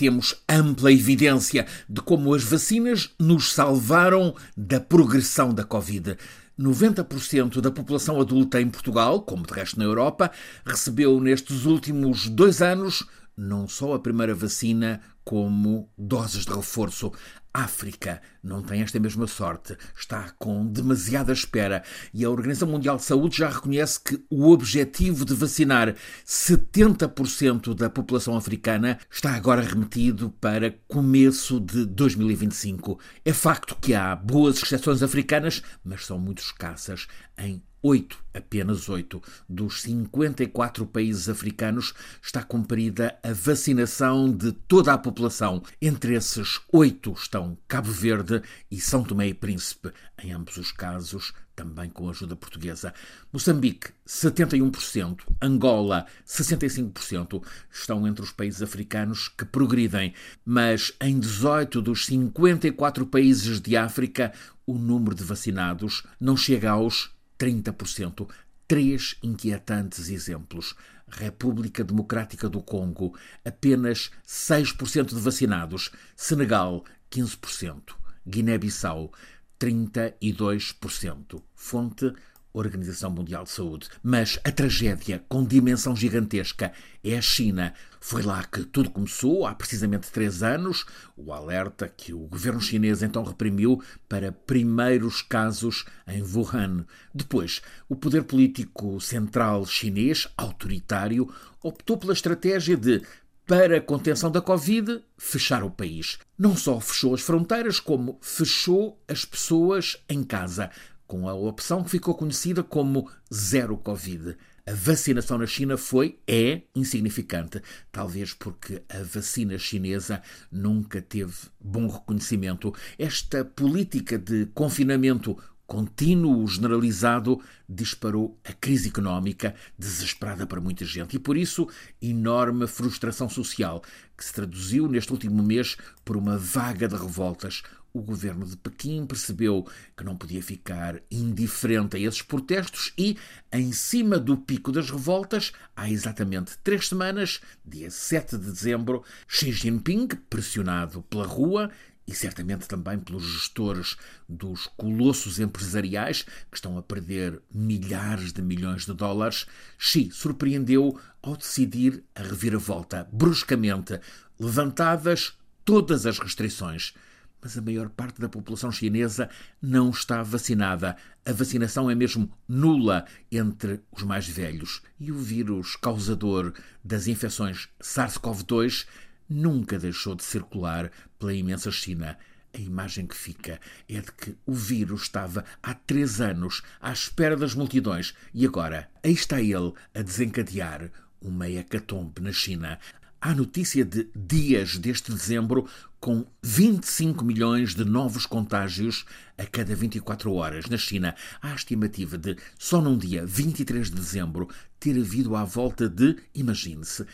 temos ampla evidência de como as vacinas nos salvaram da progressão da Covid. 90% da população adulta em Portugal, como de resto na Europa, recebeu nestes últimos dois anos não só a primeira vacina, como doses de reforço. África. Não tem esta mesma sorte, está com demasiada espera. E a Organização Mundial de Saúde já reconhece que o objetivo de vacinar 70% da população africana está agora remetido para começo de 2025. É facto que há boas exceções africanas, mas são muito escassas em oito, apenas oito, dos 54 países africanos está cumprida a vacinação de toda a população. Entre esses oito estão Cabo Verde e São Tomé e Príncipe, em ambos os casos também com ajuda portuguesa. Moçambique, 71%, Angola, 65%, estão entre os países africanos que progridem, mas em 18 dos 54 países de África, o número de vacinados não chega aos 30%. Três inquietantes exemplos. República Democrática do Congo, apenas 6% de vacinados. Senegal, 15%. Guiné-Bissau, 32%. Fonte Organização Mundial de Saúde. Mas a tragédia com dimensão gigantesca é a China. Foi lá que tudo começou, há precisamente três anos. O alerta que o governo chinês então reprimiu para primeiros casos em Wuhan. Depois, o poder político central chinês, autoritário, optou pela estratégia de para a contenção da Covid, fechar o país. Não só fechou as fronteiras, como fechou as pessoas em casa com a opção que ficou conhecida como Zero Covid. A vacinação na China foi, é, insignificante, talvez porque a vacina chinesa nunca teve bom reconhecimento. Esta política de confinamento contínuo generalizado disparou a crise económica, desesperada para muita gente, e por isso enorme frustração social, que se traduziu neste último mês por uma vaga de revoltas, o governo de Pequim percebeu que não podia ficar indiferente a esses protestos e, em cima do pico das revoltas, há exatamente três semanas, dia 7 de dezembro, Xi Jinping, pressionado pela rua e certamente também pelos gestores dos colossos empresariais que estão a perder milhares de milhões de dólares, Xi surpreendeu ao decidir a reviravolta, bruscamente, levantadas todas as restrições mas a maior parte da população chinesa não está vacinada. A vacinação é mesmo nula entre os mais velhos. E o vírus causador das infecções SARS-CoV-2 nunca deixou de circular pela imensa China. A imagem que fica é de que o vírus estava há três anos à espera das multidões e agora aí está ele a desencadear uma hecatombe na China. Há notícia de dias deste dezembro com 25 milhões de novos contágios a cada 24 horas. Na China, há a estimativa de, só num dia 23 de dezembro, ter havido à volta de, imagine-se,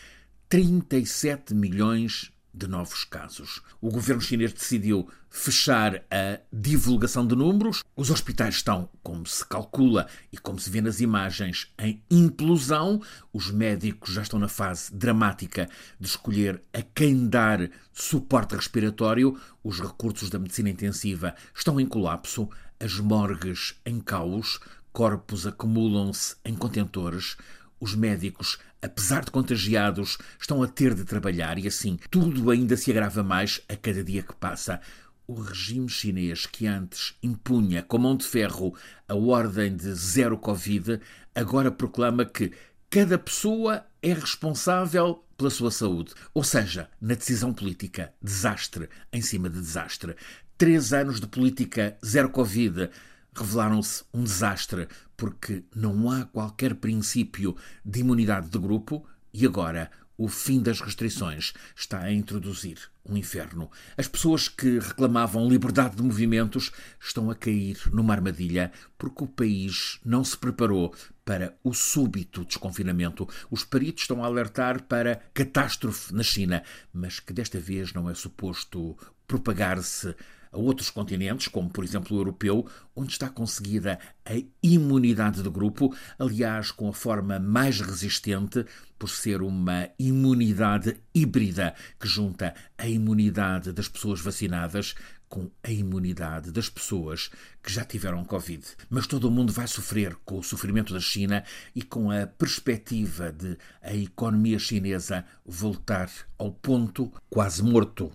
37 milhões de novos casos. O governo chinês decidiu fechar a divulgação de números. Os hospitais estão, como se calcula e como se vê nas imagens, em implosão. Os médicos já estão na fase dramática de escolher a quem dar suporte respiratório. Os recursos da medicina intensiva estão em colapso. As morgues em caos. Corpos acumulam-se em contentores os médicos, apesar de contagiados, estão a ter de trabalhar e assim tudo ainda se agrava mais a cada dia que passa. O regime chinês, que antes impunha com mão de ferro a ordem de zero Covid, agora proclama que cada pessoa é responsável pela sua saúde. Ou seja, na decisão política, desastre em cima de desastre. Três anos de política zero Covid revelaram-se um desastre porque não há qualquer princípio de imunidade de grupo e agora o fim das restrições está a introduzir um inferno. As pessoas que reclamavam liberdade de movimentos estão a cair numa armadilha porque o país não se preparou para o súbito desconfinamento. Os peritos estão a alertar para catástrofe na China, mas que desta vez não é suposto propagar-se a outros continentes, como por exemplo o europeu, onde está conseguida a imunidade de grupo, aliás, com a forma mais resistente, por ser uma imunidade híbrida que junta a imunidade das pessoas vacinadas com a imunidade das pessoas que já tiveram Covid. Mas todo o mundo vai sofrer com o sofrimento da China e com a perspectiva de a economia chinesa voltar ao ponto quase morto